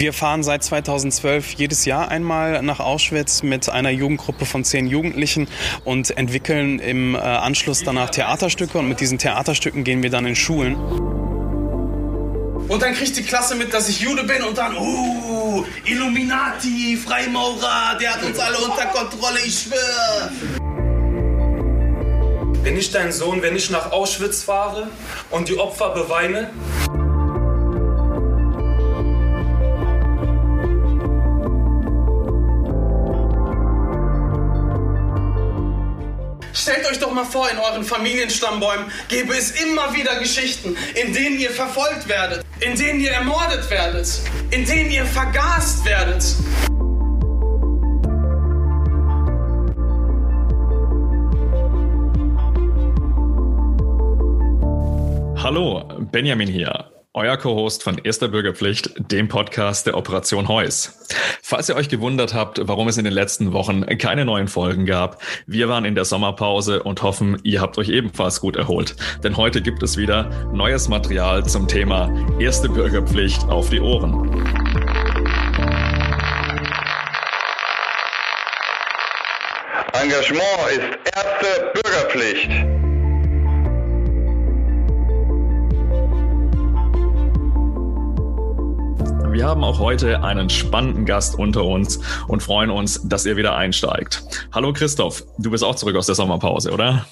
Wir fahren seit 2012 jedes Jahr einmal nach Auschwitz mit einer Jugendgruppe von zehn Jugendlichen und entwickeln im äh, Anschluss danach Theaterstücke und mit diesen Theaterstücken gehen wir dann in Schulen. Und dann kriegt die Klasse mit, dass ich Jude bin und dann, uh, Illuminati, Freimaurer, der hat uns alle unter Kontrolle, ich schwöre. Wenn ich dein Sohn, wenn ich nach Auschwitz fahre und die Opfer beweine, Stellt euch doch mal vor, in euren Familienstammbäumen gäbe es immer wieder Geschichten, in denen ihr verfolgt werdet, in denen ihr ermordet werdet, in denen ihr vergast werdet. Hallo, Benjamin hier euer Co-Host von Erster Bürgerpflicht, dem Podcast der Operation Heus. Falls ihr euch gewundert habt, warum es in den letzten Wochen keine neuen Folgen gab, wir waren in der Sommerpause und hoffen, ihr habt euch ebenfalls gut erholt. Denn heute gibt es wieder neues Material zum Thema Erste Bürgerpflicht auf die Ohren. Engagement ist erste Bürgerpflicht. Wir haben auch heute einen spannenden Gast unter uns und freuen uns, dass ihr wieder einsteigt. Hallo Christoph, du bist auch zurück aus der Sommerpause, oder?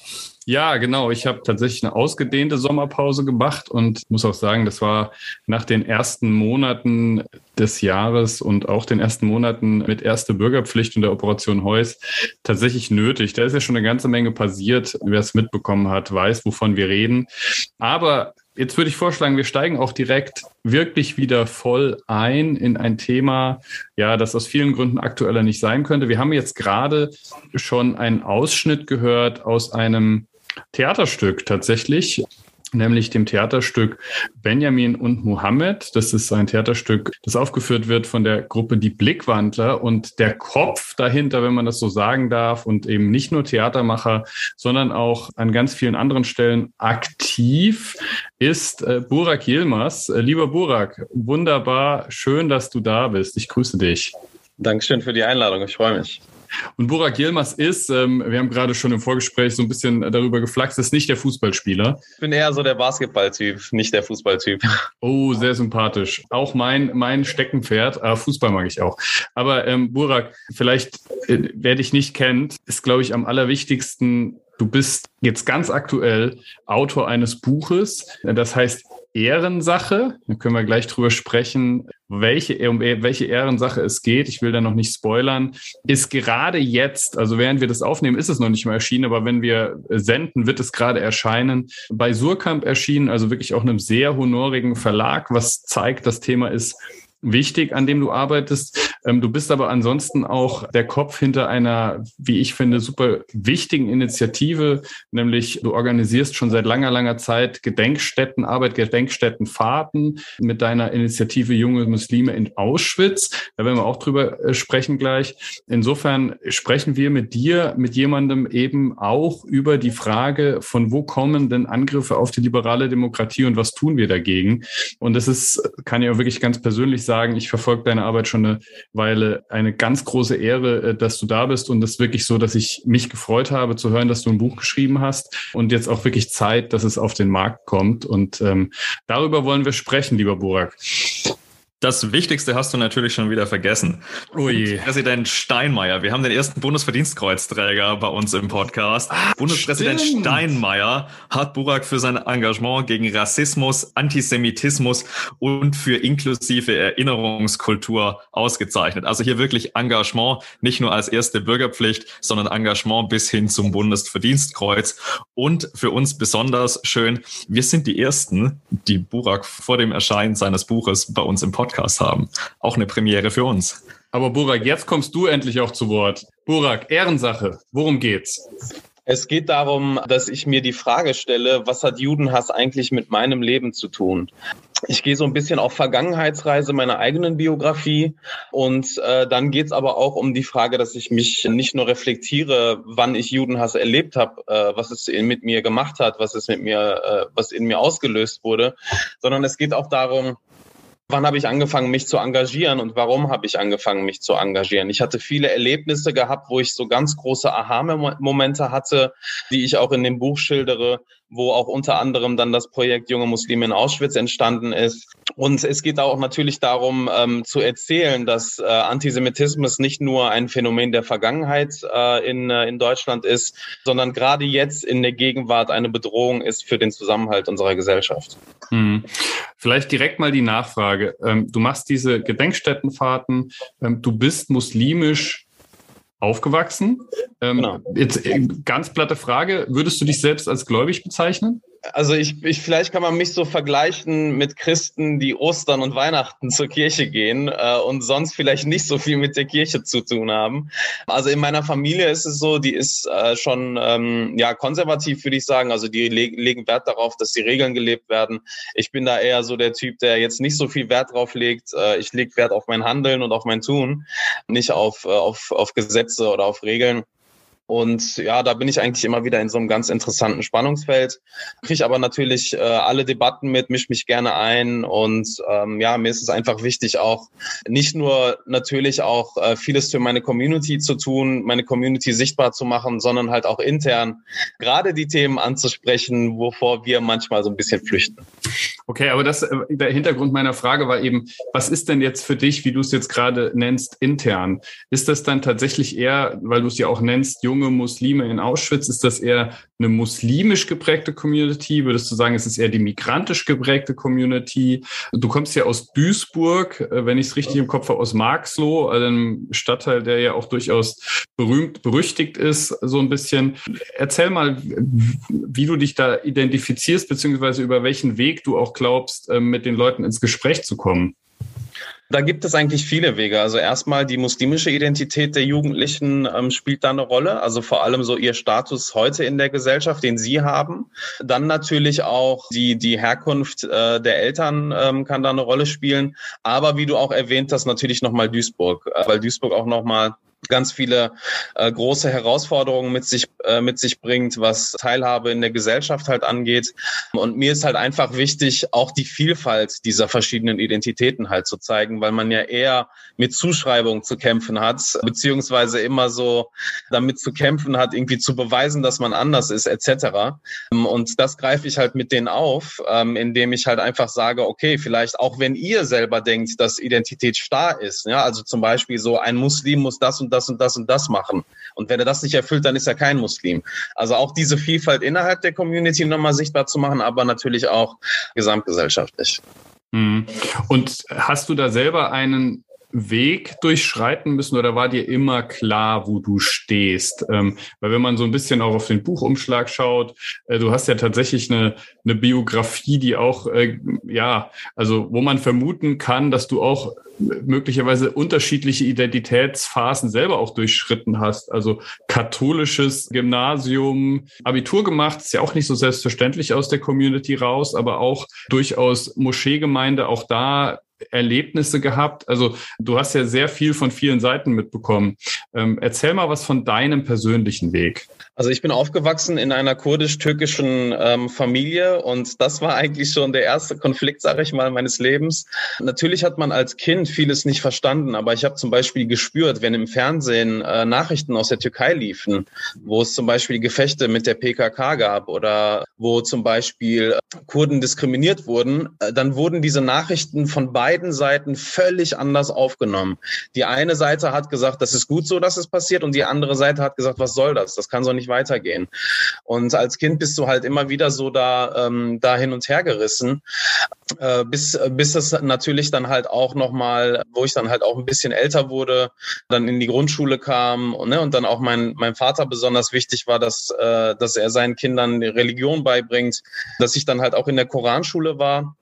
Ja, genau. Ich habe tatsächlich eine ausgedehnte Sommerpause gemacht und muss auch sagen, das war nach den ersten Monaten des Jahres und auch den ersten Monaten mit erste Bürgerpflicht und der Operation Heus tatsächlich nötig. Da ist ja schon eine ganze Menge passiert. Wer es mitbekommen hat, weiß, wovon wir reden. Aber Jetzt würde ich vorschlagen, wir steigen auch direkt wirklich wieder voll ein in ein Thema, ja, das aus vielen Gründen aktueller nicht sein könnte. Wir haben jetzt gerade schon einen Ausschnitt gehört aus einem Theaterstück tatsächlich nämlich dem Theaterstück Benjamin und Mohammed. Das ist ein Theaterstück, das aufgeführt wird von der Gruppe Die Blickwandler und der Kopf dahinter, wenn man das so sagen darf, und eben nicht nur Theatermacher, sondern auch an ganz vielen anderen Stellen aktiv ist äh, Burak Yilmaz. Äh, lieber Burak, wunderbar, schön, dass du da bist. Ich grüße dich. Dankeschön für die Einladung, ich freue mich. Und Burak Yilmaz ist, ähm, wir haben gerade schon im Vorgespräch so ein bisschen darüber geflaxt, ist nicht der Fußballspieler. Ich bin eher so der Basketballtyp, nicht der Fußballtyp. Oh, sehr sympathisch. Auch mein, mein Steckenpferd. Äh, Fußball mag ich auch. Aber ähm, Burak, vielleicht, äh, wer dich nicht kennt, ist, glaube ich, am allerwichtigsten Du bist jetzt ganz aktuell Autor eines Buches, das heißt Ehrensache. Da können wir gleich drüber sprechen, welche, um welche Ehrensache es geht. Ich will da noch nicht spoilern. Ist gerade jetzt, also während wir das aufnehmen, ist es noch nicht mal erschienen, aber wenn wir senden, wird es gerade erscheinen. Bei Surkamp erschienen, also wirklich auch einem sehr honorigen Verlag, was zeigt, das Thema ist wichtig, an dem du arbeitest. Ähm, du bist aber ansonsten auch der Kopf hinter einer, wie ich finde, super wichtigen Initiative, nämlich du organisierst schon seit langer, langer Zeit Gedenkstättenarbeit, Gedenkstättenfahrten mit deiner Initiative Junge Muslime in Auschwitz. Da werden wir auch drüber äh, sprechen gleich. Insofern sprechen wir mit dir, mit jemandem eben auch über die Frage, von wo kommen denn Angriffe auf die liberale Demokratie und was tun wir dagegen? Und das ist, kann auch wirklich ganz persönlich sagen, ich verfolge deine Arbeit schon eine Weile. Eine ganz große Ehre, äh, dass du da bist und es ist wirklich so, dass ich mich gefreut habe zu hören, dass du ein Buch geschrieben hast und jetzt auch wirklich Zeit, dass es auf den Markt kommt. Und ähm, darüber wollen wir sprechen, lieber Burak. Das Wichtigste hast du natürlich schon wieder vergessen. Ui. Präsident Steinmeier. Wir haben den ersten Bundesverdienstkreuzträger bei uns im Podcast. Ah, Bundespräsident stimmt. Steinmeier hat Burak für sein Engagement gegen Rassismus, Antisemitismus und für inklusive Erinnerungskultur ausgezeichnet. Also hier wirklich Engagement, nicht nur als erste Bürgerpflicht, sondern Engagement bis hin zum Bundesverdienstkreuz. Und für uns besonders schön, wir sind die Ersten, die Burak vor dem Erscheinen seines Buches bei uns im Podcast Podcast haben. Auch eine Premiere für uns. Aber Burak, jetzt kommst du endlich auch zu Wort. Burak, Ehrensache, worum geht's? Es geht darum, dass ich mir die Frage stelle, was hat Judenhass eigentlich mit meinem Leben zu tun? Ich gehe so ein bisschen auf Vergangenheitsreise meiner eigenen Biografie und äh, dann geht es aber auch um die Frage, dass ich mich nicht nur reflektiere, wann ich Judenhass erlebt habe, äh, was es mit mir gemacht hat, was es mit mir, äh, was in mir ausgelöst wurde, sondern es geht auch darum, Wann habe ich angefangen, mich zu engagieren und warum habe ich angefangen, mich zu engagieren? Ich hatte viele Erlebnisse gehabt, wo ich so ganz große Aha-Momente hatte, die ich auch in dem Buch schildere, wo auch unter anderem dann das Projekt Junge Muslime in Auschwitz entstanden ist. Und es geht auch natürlich darum ähm, zu erzählen, dass äh, Antisemitismus nicht nur ein Phänomen der Vergangenheit äh, in, äh, in Deutschland ist, sondern gerade jetzt in der Gegenwart eine Bedrohung ist für den Zusammenhalt unserer Gesellschaft. Hm. Vielleicht direkt mal die Nachfrage. Ähm, du machst diese Gedenkstättenfahrten, ähm, du bist muslimisch aufgewachsen. Ähm, genau. Jetzt äh, ganz platte Frage, würdest du dich selbst als gläubig bezeichnen? Also ich, ich vielleicht kann man mich so vergleichen mit Christen, die Ostern und Weihnachten zur Kirche gehen äh, und sonst vielleicht nicht so viel mit der Kirche zu tun haben. Also in meiner Familie ist es so, die ist äh, schon ähm, ja konservativ, würde ich sagen. Also die leg legen Wert darauf, dass die Regeln gelebt werden. Ich bin da eher so der Typ, der jetzt nicht so viel Wert drauf legt. Äh, ich lege Wert auf mein Handeln und auf mein Tun, nicht auf, äh, auf, auf Gesetze oder auf Regeln. Und ja, da bin ich eigentlich immer wieder in so einem ganz interessanten Spannungsfeld. Kriege aber natürlich äh, alle Debatten mit, misch mich gerne ein. Und ähm, ja, mir ist es einfach wichtig, auch nicht nur natürlich auch äh, vieles für meine Community zu tun, meine Community sichtbar zu machen, sondern halt auch intern gerade die Themen anzusprechen, wovor wir manchmal so ein bisschen flüchten. Okay, aber das, äh, der Hintergrund meiner Frage war eben, was ist denn jetzt für dich, wie du es jetzt gerade nennst, intern? Ist das dann tatsächlich eher, weil du es ja auch nennst, junge Muslime in Auschwitz, ist das eher eine muslimisch geprägte Community? Würdest du sagen, es ist eher die migrantisch geprägte Community? Du kommst ja aus Duisburg, äh, wenn ich es richtig im Kopf habe, aus Marxloh, einem Stadtteil, der ja auch durchaus berühmt, berüchtigt ist, so ein bisschen. Erzähl mal, wie du dich da identifizierst, beziehungsweise über welchen Weg du auch glaubst, ähm, mit den Leuten ins Gespräch zu kommen? Da gibt es eigentlich viele Wege. Also erstmal die muslimische Identität der Jugendlichen ähm, spielt da eine Rolle. Also vor allem so ihr Status heute in der Gesellschaft, den sie haben. Dann natürlich auch die, die Herkunft äh, der Eltern ähm, kann da eine Rolle spielen. Aber wie du auch erwähnt hast, natürlich nochmal Duisburg, äh, weil Duisburg auch nochmal ganz viele äh, große Herausforderungen mit sich äh, mit sich bringt, was Teilhabe in der Gesellschaft halt angeht. Und mir ist halt einfach wichtig, auch die Vielfalt dieser verschiedenen Identitäten halt zu zeigen, weil man ja eher mit Zuschreibung zu kämpfen hat, beziehungsweise immer so damit zu kämpfen hat, irgendwie zu beweisen, dass man anders ist, etc. Und das greife ich halt mit denen auf, ähm, indem ich halt einfach sage, okay, vielleicht auch wenn ihr selber denkt, dass Identität starr ist, ja, also zum Beispiel so ein Muslim muss das und und das und das und das machen. Und wenn er das nicht erfüllt, dann ist er kein Muslim. Also auch diese Vielfalt innerhalb der Community nochmal sichtbar zu machen, aber natürlich auch gesamtgesellschaftlich. Mhm. Und hast du da selber einen Weg durchschreiten müssen oder war dir immer klar, wo du stehst? Ähm, weil wenn man so ein bisschen auch auf den Buchumschlag schaut, äh, du hast ja tatsächlich eine, eine Biografie, die auch, äh, ja, also wo man vermuten kann, dass du auch möglicherweise unterschiedliche Identitätsphasen selber auch durchschritten hast. Also katholisches Gymnasium, Abitur gemacht, ist ja auch nicht so selbstverständlich aus der Community raus, aber auch durchaus Moscheegemeinde, auch da Erlebnisse gehabt? Also du hast ja sehr viel von vielen Seiten mitbekommen. Ähm, erzähl mal was von deinem persönlichen Weg. Also ich bin aufgewachsen in einer kurdisch-türkischen ähm, Familie und das war eigentlich schon der erste Konflikt, sage ich mal, meines Lebens. Natürlich hat man als Kind vieles nicht verstanden, aber ich habe zum Beispiel gespürt, wenn im Fernsehen äh, Nachrichten aus der Türkei liefen, wo es zum Beispiel Gefechte mit der PKK gab oder wo zum Beispiel Kurden diskriminiert wurden, äh, dann wurden diese Nachrichten von beiden Seiten völlig anders aufgenommen. Die eine Seite hat gesagt, das ist gut so, dass es passiert und die andere Seite hat gesagt, was soll das? Das kann so nicht weitergehen. Und als Kind bist du halt immer wieder so da, ähm, da hin und her gerissen, äh, bis, bis es natürlich dann halt auch nochmal, wo ich dann halt auch ein bisschen älter wurde, dann in die Grundschule kam und, ne, und dann auch mein, mein Vater besonders wichtig war, dass, äh, dass er seinen Kindern Religion beibringt, dass ich dann halt auch in der Koranschule war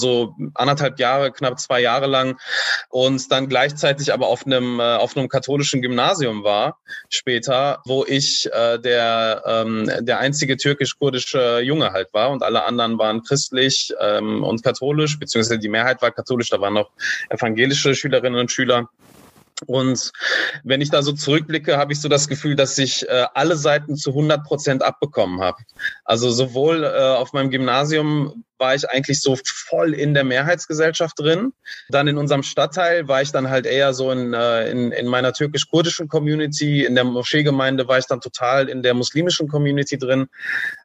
so anderthalb Jahre, knapp zwei Jahre lang und dann gleichzeitig aber auf einem, äh, auf einem katholischen Gymnasium war später, wo ich äh, der, ähm, der einzige türkisch-kurdische Junge halt war und alle anderen waren christlich ähm, und katholisch, beziehungsweise die Mehrheit war katholisch, da waren noch evangelische Schülerinnen und Schüler. Und wenn ich da so zurückblicke, habe ich so das Gefühl, dass ich äh, alle Seiten zu 100 Prozent abbekommen habe. Also sowohl äh, auf meinem Gymnasium war ich eigentlich so voll in der Mehrheitsgesellschaft drin. Dann in unserem Stadtteil war ich dann halt eher so in, äh, in, in meiner türkisch-kurdischen Community. In der Moscheegemeinde war ich dann total in der muslimischen Community drin.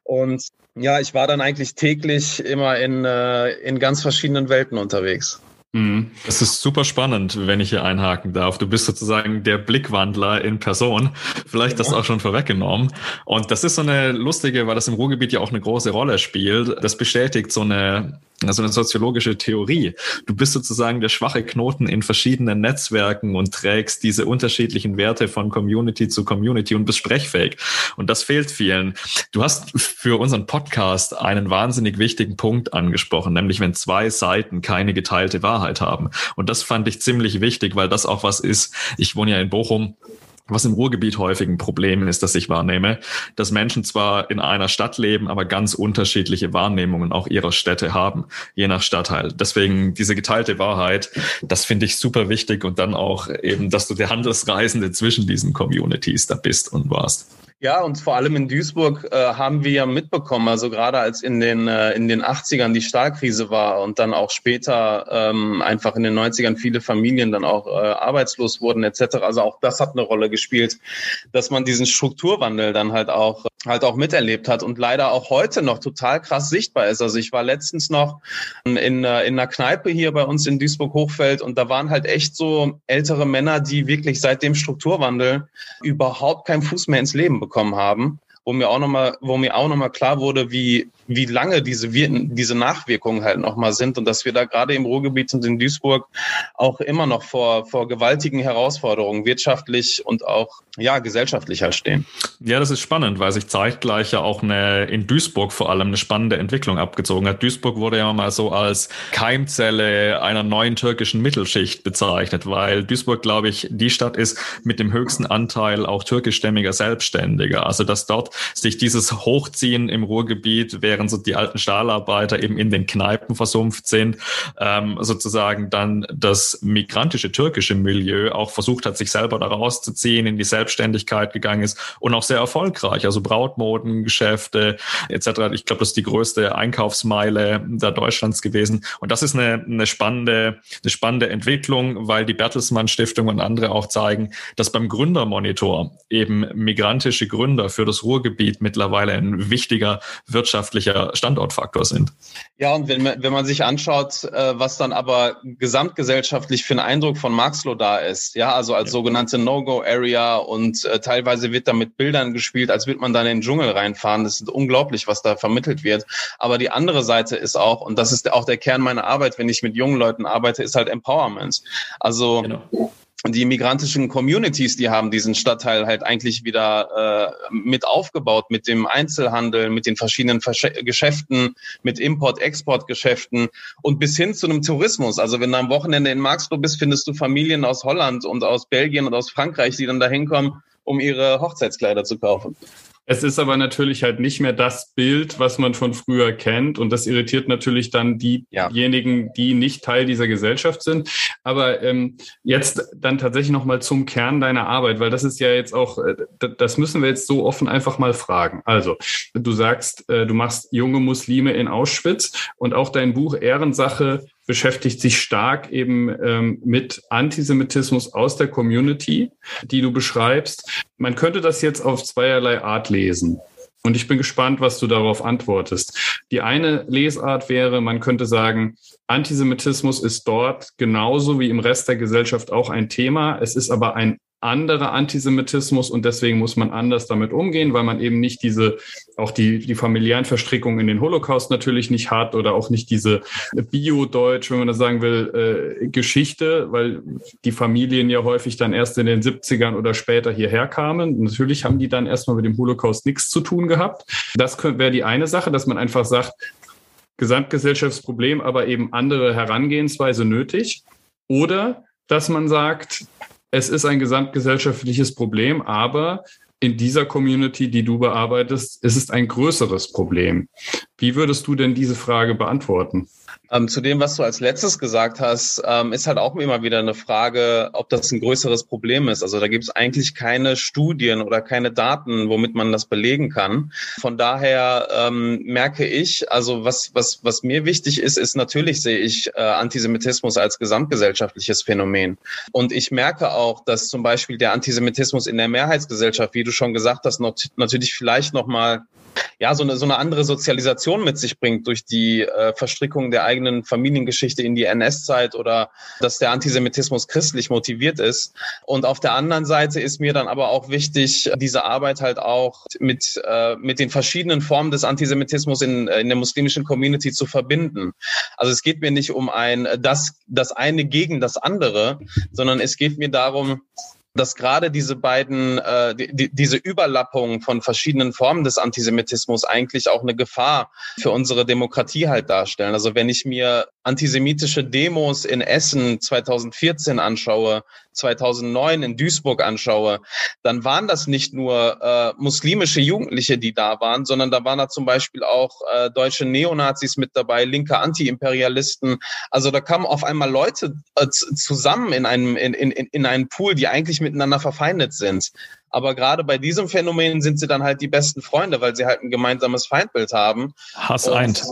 Und ja, ich war dann eigentlich täglich immer in, äh, in ganz verschiedenen Welten unterwegs. Mhm. Das ist super spannend, wenn ich hier einhaken darf. Du bist sozusagen der Blickwandler in Person. Vielleicht das auch schon vorweggenommen. Und das ist so eine lustige, weil das im Ruhrgebiet ja auch eine große Rolle spielt. Das bestätigt so eine also eine soziologische Theorie. Du bist sozusagen der schwache Knoten in verschiedenen Netzwerken und trägst diese unterschiedlichen Werte von Community zu Community und bist sprechfähig. Und das fehlt vielen. Du hast für unseren Podcast einen wahnsinnig wichtigen Punkt angesprochen, nämlich wenn zwei Seiten keine geteilte Wahrheit haben. Und das fand ich ziemlich wichtig, weil das auch was ist. Ich wohne ja in Bochum was im Ruhrgebiet häufig ein Problem ist, das ich wahrnehme, dass Menschen zwar in einer Stadt leben, aber ganz unterschiedliche Wahrnehmungen auch ihrer Städte haben, je nach Stadtteil. Deswegen diese geteilte Wahrheit, das finde ich super wichtig und dann auch eben, dass du der Handelsreisende zwischen diesen Communities da bist und warst. Ja, und vor allem in Duisburg äh, haben wir ja mitbekommen, also gerade als in den, äh, in den 80ern die Stahlkrise war und dann auch später ähm, einfach in den 90ern viele Familien dann auch äh, arbeitslos wurden etc. Also auch das hat eine Rolle gespielt, dass man diesen Strukturwandel dann halt auch halt auch miterlebt hat und leider auch heute noch total krass sichtbar ist. Also ich war letztens noch in, in einer Kneipe hier bei uns in Duisburg-Hochfeld und da waren halt echt so ältere Männer, die wirklich seit dem Strukturwandel überhaupt keinen Fuß mehr ins Leben bekommen haben wo mir auch nochmal, wo mir auch nochmal klar wurde, wie, wie lange diese, diese Nachwirkungen halt nochmal sind und dass wir da gerade im Ruhrgebiet und in Duisburg auch immer noch vor, vor gewaltigen Herausforderungen wirtschaftlich und auch, ja, gesellschaftlich halt stehen. Ja, das ist spannend, weil sich zeitgleich ja auch eine, in Duisburg vor allem eine spannende Entwicklung abgezogen hat. Duisburg wurde ja mal so als Keimzelle einer neuen türkischen Mittelschicht bezeichnet, weil Duisburg, glaube ich, die Stadt ist mit dem höchsten Anteil auch türkischstämmiger Selbstständiger. Also, dass dort sich dieses Hochziehen im Ruhrgebiet, während so die alten Stahlarbeiter eben in den Kneipen versumpft sind, ähm, sozusagen dann das migrantische türkische Milieu auch versucht hat, sich selber da rauszuziehen, in die Selbstständigkeit gegangen ist und auch sehr erfolgreich. Also Brautmodengeschäfte etc. Ich glaube, das ist die größte Einkaufsmeile da Deutschlands gewesen. Und das ist eine, eine spannende, eine spannende Entwicklung, weil die Bertelsmann Stiftung und andere auch zeigen, dass beim Gründermonitor eben migrantische Gründer für das Ruhrgebiet mittlerweile ein wichtiger wirtschaftlicher Standortfaktor sind. Ja, und wenn, wenn man sich anschaut, äh, was dann aber gesamtgesellschaftlich für einen Eindruck von Marxloh da ist, ja, also als ja. sogenannte No-Go-Area und äh, teilweise wird da mit Bildern gespielt, als würde man da in den Dschungel reinfahren. Das ist unglaublich, was da vermittelt wird. Aber die andere Seite ist auch, und das ist auch der Kern meiner Arbeit, wenn ich mit jungen Leuten arbeite, ist halt Empowerment. Also genau die migrantischen Communities, die haben diesen Stadtteil halt eigentlich wieder äh, mit aufgebaut mit dem Einzelhandel, mit den verschiedenen Versch Geschäften, mit Import-Export-Geschäften und bis hin zu einem Tourismus. Also wenn du am Wochenende in Marxloh bist, findest du Familien aus Holland und aus Belgien und aus Frankreich, die dann da hinkommen, um ihre Hochzeitskleider zu kaufen. Es ist aber natürlich halt nicht mehr das Bild, was man von früher kennt. Und das irritiert natürlich dann diejenigen, die nicht Teil dieser Gesellschaft sind. Aber ähm, jetzt dann tatsächlich nochmal zum Kern deiner Arbeit, weil das ist ja jetzt auch, äh, das müssen wir jetzt so offen einfach mal fragen. Also, du sagst, äh, du machst junge Muslime in Auschwitz und auch dein Buch Ehrensache beschäftigt sich stark eben ähm, mit Antisemitismus aus der Community, die du beschreibst. Man könnte das jetzt auf zweierlei Art lesen. Und ich bin gespannt, was du darauf antwortest. Die eine Lesart wäre, man könnte sagen, Antisemitismus ist dort genauso wie im Rest der Gesellschaft auch ein Thema. Es ist aber ein anderer Antisemitismus und deswegen muss man anders damit umgehen, weil man eben nicht diese, auch die, die familiären Verstrickungen in den Holocaust natürlich nicht hat oder auch nicht diese Bio-Deutsch, wenn man das sagen will, äh, Geschichte, weil die Familien ja häufig dann erst in den 70ern oder später hierher kamen. Natürlich haben die dann erstmal mit dem Holocaust nichts zu tun gehabt. Das wäre die eine Sache, dass man einfach sagt, Gesamtgesellschaftsproblem, aber eben andere Herangehensweise nötig. Oder dass man sagt, es ist ein gesamtgesellschaftliches Problem, aber in dieser Community, die du bearbeitest, ist es ein größeres Problem. Wie würdest du denn diese Frage beantworten? Ähm, zu dem, was du als letztes gesagt hast, ähm, ist halt auch immer wieder eine Frage, ob das ein größeres Problem ist. Also da gibt es eigentlich keine Studien oder keine Daten, womit man das belegen kann. Von daher ähm, merke ich, also was, was, was mir wichtig ist, ist natürlich sehe ich äh, Antisemitismus als gesamtgesellschaftliches Phänomen. Und ich merke auch, dass zum Beispiel der Antisemitismus in der Mehrheitsgesellschaft, wie du schon gesagt hast, noch, natürlich vielleicht nochmal ja, so eine, so eine andere Sozialisation mit sich bringt durch die äh, Verstrickung der eigenen Familiengeschichte in die NS-Zeit oder dass der Antisemitismus christlich motiviert ist. Und auf der anderen Seite ist mir dann aber auch wichtig, diese Arbeit halt auch mit, äh, mit den verschiedenen Formen des Antisemitismus in, in der muslimischen Community zu verbinden. Also es geht mir nicht um ein, das, das eine gegen das andere, sondern es geht mir darum, dass gerade diese beiden, äh, die, diese Überlappung von verschiedenen Formen des Antisemitismus eigentlich auch eine Gefahr für unsere Demokratie halt darstellen. Also wenn ich mir antisemitische Demos in Essen 2014 anschaue, 2009 in Duisburg anschaue, dann waren das nicht nur äh, muslimische Jugendliche, die da waren, sondern da waren da zum Beispiel auch äh, deutsche Neonazis mit dabei, linke Antiimperialisten. Also da kamen auf einmal Leute äh, zusammen in einem in, in, in einen Pool, die eigentlich miteinander verfeindet sind. Aber gerade bei diesem Phänomen sind sie dann halt die besten Freunde, weil sie halt ein gemeinsames Feindbild haben. Hass eint.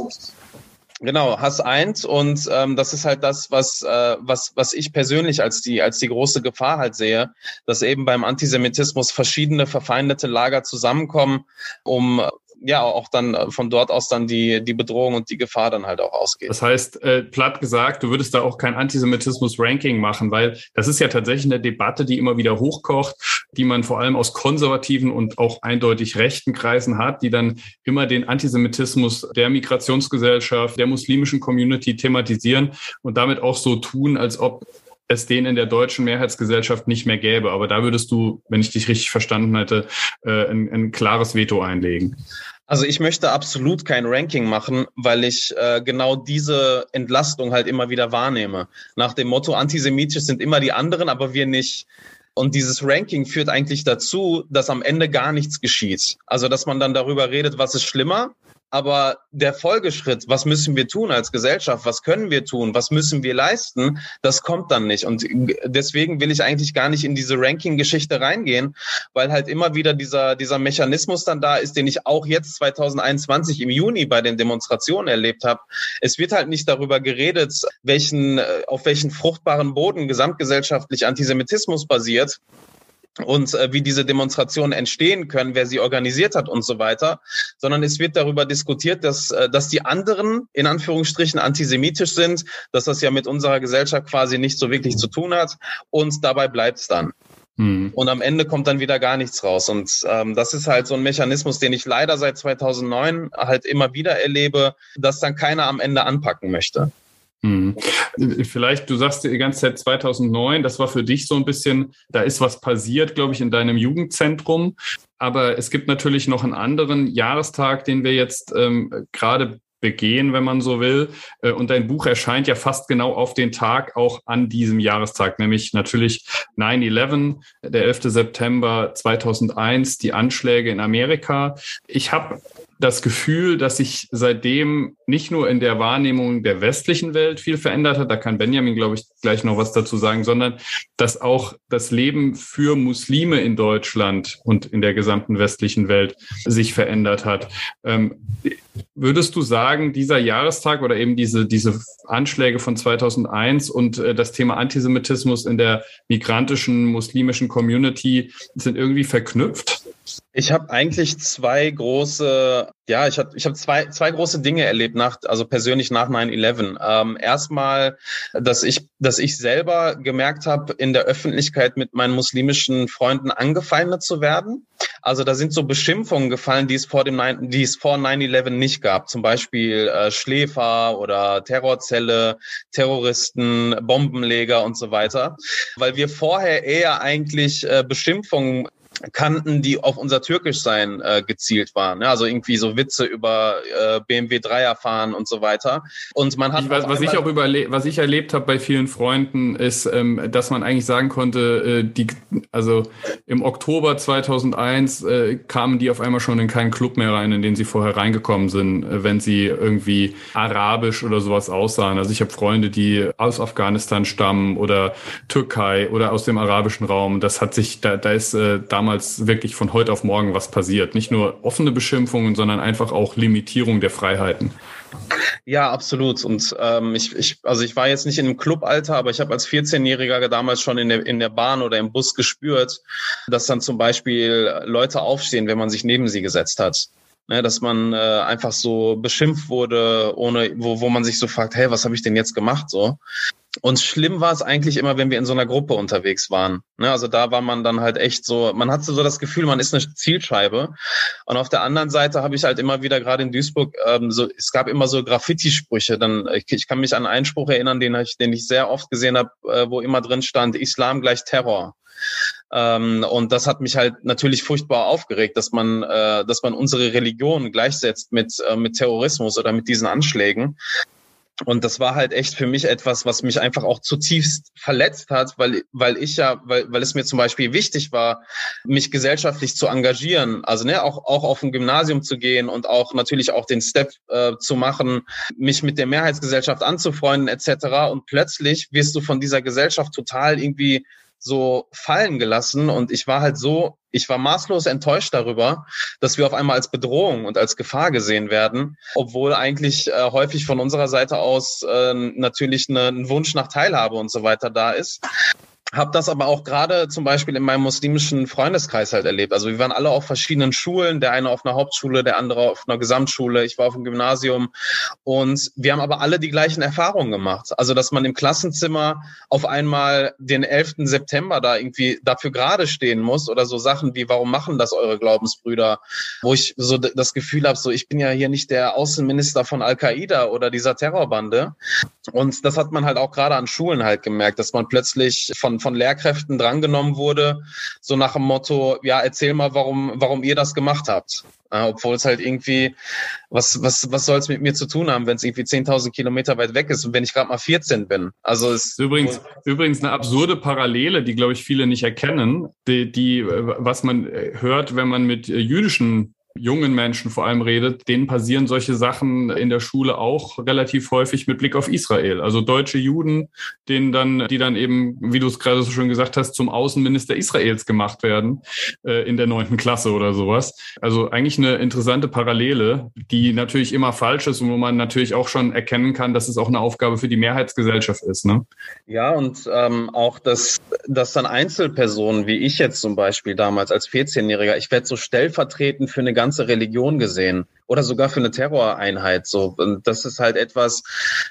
Genau, Hass eint und ähm, das ist halt das, was, äh, was, was ich persönlich als die, als die große Gefahr halt sehe, dass eben beim Antisemitismus verschiedene verfeindete Lager zusammenkommen, um ja auch dann äh, von dort aus dann die, die Bedrohung und die Gefahr dann halt auch ausgeht. Das heißt, äh, platt gesagt, du würdest da auch kein Antisemitismus-Ranking machen, weil das ist ja tatsächlich eine Debatte, die immer wieder hochkocht, die man vor allem aus konservativen und auch eindeutig rechten Kreisen hat, die dann immer den Antisemitismus der Migrationsgesellschaft, der muslimischen Community thematisieren und damit auch so tun, als ob es den in der deutschen Mehrheitsgesellschaft nicht mehr gäbe. Aber da würdest du, wenn ich dich richtig verstanden hätte, äh, ein, ein klares Veto einlegen. Also ich möchte absolut kein Ranking machen, weil ich äh, genau diese Entlastung halt immer wieder wahrnehme. Nach dem Motto, antisemitisch sind immer die anderen, aber wir nicht. Und dieses Ranking führt eigentlich dazu, dass am Ende gar nichts geschieht. Also dass man dann darüber redet, was ist schlimmer aber der Folgeschritt, was müssen wir tun als Gesellschaft, was können wir tun, was müssen wir leisten, das kommt dann nicht. Und deswegen will ich eigentlich gar nicht in diese Ranking-Geschichte reingehen, weil halt immer wieder dieser, dieser Mechanismus dann da ist, den ich auch jetzt 2021 im Juni bei den Demonstrationen erlebt habe. Es wird halt nicht darüber geredet, welchen, auf welchen fruchtbaren Boden gesamtgesellschaftlich Antisemitismus basiert, und äh, wie diese Demonstrationen entstehen können, wer sie organisiert hat und so weiter, sondern es wird darüber diskutiert, dass, äh, dass die anderen in Anführungsstrichen antisemitisch sind, dass das ja mit unserer Gesellschaft quasi nicht so wirklich zu tun hat und dabei bleibt es dann. Mhm. Und am Ende kommt dann wieder gar nichts raus. Und ähm, das ist halt so ein Mechanismus, den ich leider seit 2009 halt immer wieder erlebe, dass dann keiner am Ende anpacken möchte. Hm. Vielleicht, du sagst die ganze Zeit 2009, das war für dich so ein bisschen, da ist was passiert, glaube ich, in deinem Jugendzentrum. Aber es gibt natürlich noch einen anderen Jahrestag, den wir jetzt ähm, gerade begehen, wenn man so will. Äh, und dein Buch erscheint ja fast genau auf den Tag auch an diesem Jahrestag, nämlich natürlich 9-11, der 11. September 2001, die Anschläge in Amerika. Ich habe das Gefühl, dass sich seitdem nicht nur in der Wahrnehmung der westlichen Welt viel verändert hat, da kann Benjamin, glaube ich, gleich noch was dazu sagen, sondern dass auch das Leben für Muslime in Deutschland und in der gesamten westlichen Welt sich verändert hat. Ähm, würdest du sagen, dieser Jahrestag oder eben diese, diese Anschläge von 2001 und äh, das Thema Antisemitismus in der migrantischen muslimischen Community sind irgendwie verknüpft? Ich habe eigentlich zwei große, ja, ich habe ich hab zwei, zwei große Dinge erlebt, nach, also persönlich nach 9-11. Ähm, erstmal, dass ich, dass ich selber gemerkt habe, in der Öffentlichkeit mit meinen muslimischen Freunden angefeindet zu werden. Also da sind so Beschimpfungen gefallen, die es vor dem 9, die es vor 9-11 nicht gab. Zum Beispiel äh, Schläfer oder Terrorzelle, Terroristen, Bombenleger und so weiter. Weil wir vorher eher eigentlich äh, Beschimpfungen Kanten, die auf unser Türkischsein äh, gezielt waren. Ja, also irgendwie so Witze über äh, BMW Dreier fahren und so weiter. Und man hat ich, was, was ich auch überle was ich erlebt habe bei vielen Freunden ist, ähm, dass man eigentlich sagen konnte, äh, die also im Oktober 2001 äh, kamen die auf einmal schon in keinen Club mehr rein, in den sie vorher reingekommen sind, äh, wenn sie irgendwie arabisch oder sowas aussahen. Also ich habe Freunde, die aus Afghanistan stammen oder Türkei oder aus dem arabischen Raum. Das hat sich da da ist äh, damals damals wirklich von heute auf morgen was passiert. Nicht nur offene Beschimpfungen, sondern einfach auch Limitierung der Freiheiten. Ja, absolut. Und ähm, ich, ich, also ich war jetzt nicht in einem Clubalter, aber ich habe als 14-Jähriger damals schon in der, in der Bahn oder im Bus gespürt, dass dann zum Beispiel Leute aufstehen, wenn man sich neben sie gesetzt hat. Ne, dass man äh, einfach so beschimpft wurde, ohne, wo, wo man sich so fragt, hey, was habe ich denn jetzt gemacht? So. Und schlimm war es eigentlich immer, wenn wir in so einer Gruppe unterwegs waren. Ne, also da war man dann halt echt so, man hatte so das Gefühl, man ist eine Zielscheibe. Und auf der anderen Seite habe ich halt immer wieder, gerade in Duisburg, ähm, so, es gab immer so Graffiti-Sprüche. Dann, ich, ich kann mich an einen Spruch erinnern, den ich, den ich sehr oft gesehen habe, äh, wo immer drin stand, Islam gleich Terror. Ähm, und das hat mich halt natürlich furchtbar aufgeregt, dass man, äh, dass man unsere Religion gleichsetzt mit, äh, mit Terrorismus oder mit diesen Anschlägen. Und das war halt echt für mich etwas, was mich einfach auch zutiefst verletzt hat, weil, weil ich ja, weil, weil es mir zum Beispiel wichtig war, mich gesellschaftlich zu engagieren, also ne, auch, auch auf ein Gymnasium zu gehen und auch natürlich auch den Step äh, zu machen, mich mit der Mehrheitsgesellschaft anzufreunden etc. Und plötzlich wirst du von dieser Gesellschaft total irgendwie so fallen gelassen und ich war halt so, ich war maßlos enttäuscht darüber, dass wir auf einmal als Bedrohung und als Gefahr gesehen werden, obwohl eigentlich äh, häufig von unserer Seite aus äh, natürlich ne, ein Wunsch nach Teilhabe und so weiter da ist habe das aber auch gerade zum Beispiel in meinem muslimischen Freundeskreis halt erlebt. Also wir waren alle auf verschiedenen Schulen, der eine auf einer Hauptschule, der andere auf einer Gesamtschule, ich war auf einem Gymnasium und wir haben aber alle die gleichen Erfahrungen gemacht. Also dass man im Klassenzimmer auf einmal den 11. September da irgendwie dafür gerade stehen muss oder so Sachen wie, warum machen das eure Glaubensbrüder? Wo ich so das Gefühl habe, so ich bin ja hier nicht der Außenminister von Al-Qaida oder dieser Terrorbande. Und das hat man halt auch gerade an Schulen halt gemerkt, dass man plötzlich von von Lehrkräften drangenommen wurde, so nach dem Motto, ja, erzähl mal, warum, warum ihr das gemacht habt. Äh, obwohl es halt irgendwie, was, was, was soll es mit mir zu tun haben, wenn es irgendwie 10.000 Kilometer weit weg ist und wenn ich gerade mal 14 bin? Also es übrigens, übrigens eine absurde Parallele, die glaube ich viele nicht erkennen, die, die, was man hört, wenn man mit jüdischen jungen Menschen vor allem redet, denen passieren solche Sachen in der Schule auch relativ häufig mit Blick auf Israel. Also deutsche Juden, denen dann, die dann eben, wie du es gerade so schön gesagt hast, zum Außenminister Israels gemacht werden äh, in der neunten Klasse oder sowas. Also eigentlich eine interessante Parallele, die natürlich immer falsch ist und wo man natürlich auch schon erkennen kann, dass es auch eine Aufgabe für die Mehrheitsgesellschaft ist. Ne? Ja, und ähm, auch, dass, dass dann Einzelpersonen, wie ich jetzt zum Beispiel damals als 14-Jähriger, ich werde so stellvertretend für eine ganze Religion gesehen oder sogar für eine Terroreinheit. So, und das ist halt etwas,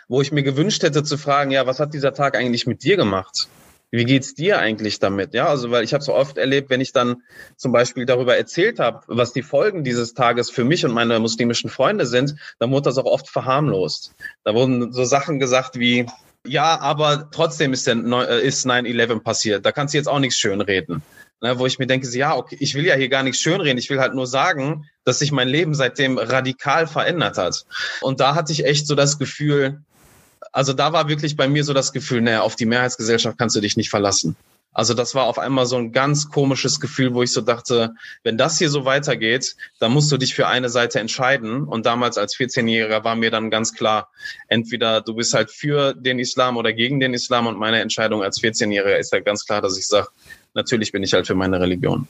wo ich mir gewünscht hätte zu fragen, ja, was hat dieser Tag eigentlich mit dir gemacht? Wie geht's dir eigentlich damit? Ja, also weil ich habe so oft erlebt, wenn ich dann zum Beispiel darüber erzählt habe, was die Folgen dieses Tages für mich und meine muslimischen Freunde sind, dann wurde das auch oft verharmlost. Da wurden so Sachen gesagt wie, ja, aber trotzdem ist, äh, ist 9-11 passiert. Da kannst du jetzt auch nichts schönreden ne, wo ich mir denke, ja, okay, ich will ja hier gar nichts schönreden, ich will halt nur sagen, dass sich mein Leben seitdem radikal verändert hat. Und da hatte ich echt so das Gefühl, also da war wirklich bei mir so das Gefühl, naja, auf die Mehrheitsgesellschaft kannst du dich nicht verlassen. Also das war auf einmal so ein ganz komisches Gefühl, wo ich so dachte, wenn das hier so weitergeht, dann musst du dich für eine Seite entscheiden. Und damals als 14-Jähriger war mir dann ganz klar, entweder du bist halt für den Islam oder gegen den Islam. Und meine Entscheidung als 14-Jähriger ist halt ganz klar, dass ich sage, natürlich bin ich halt für meine Religion.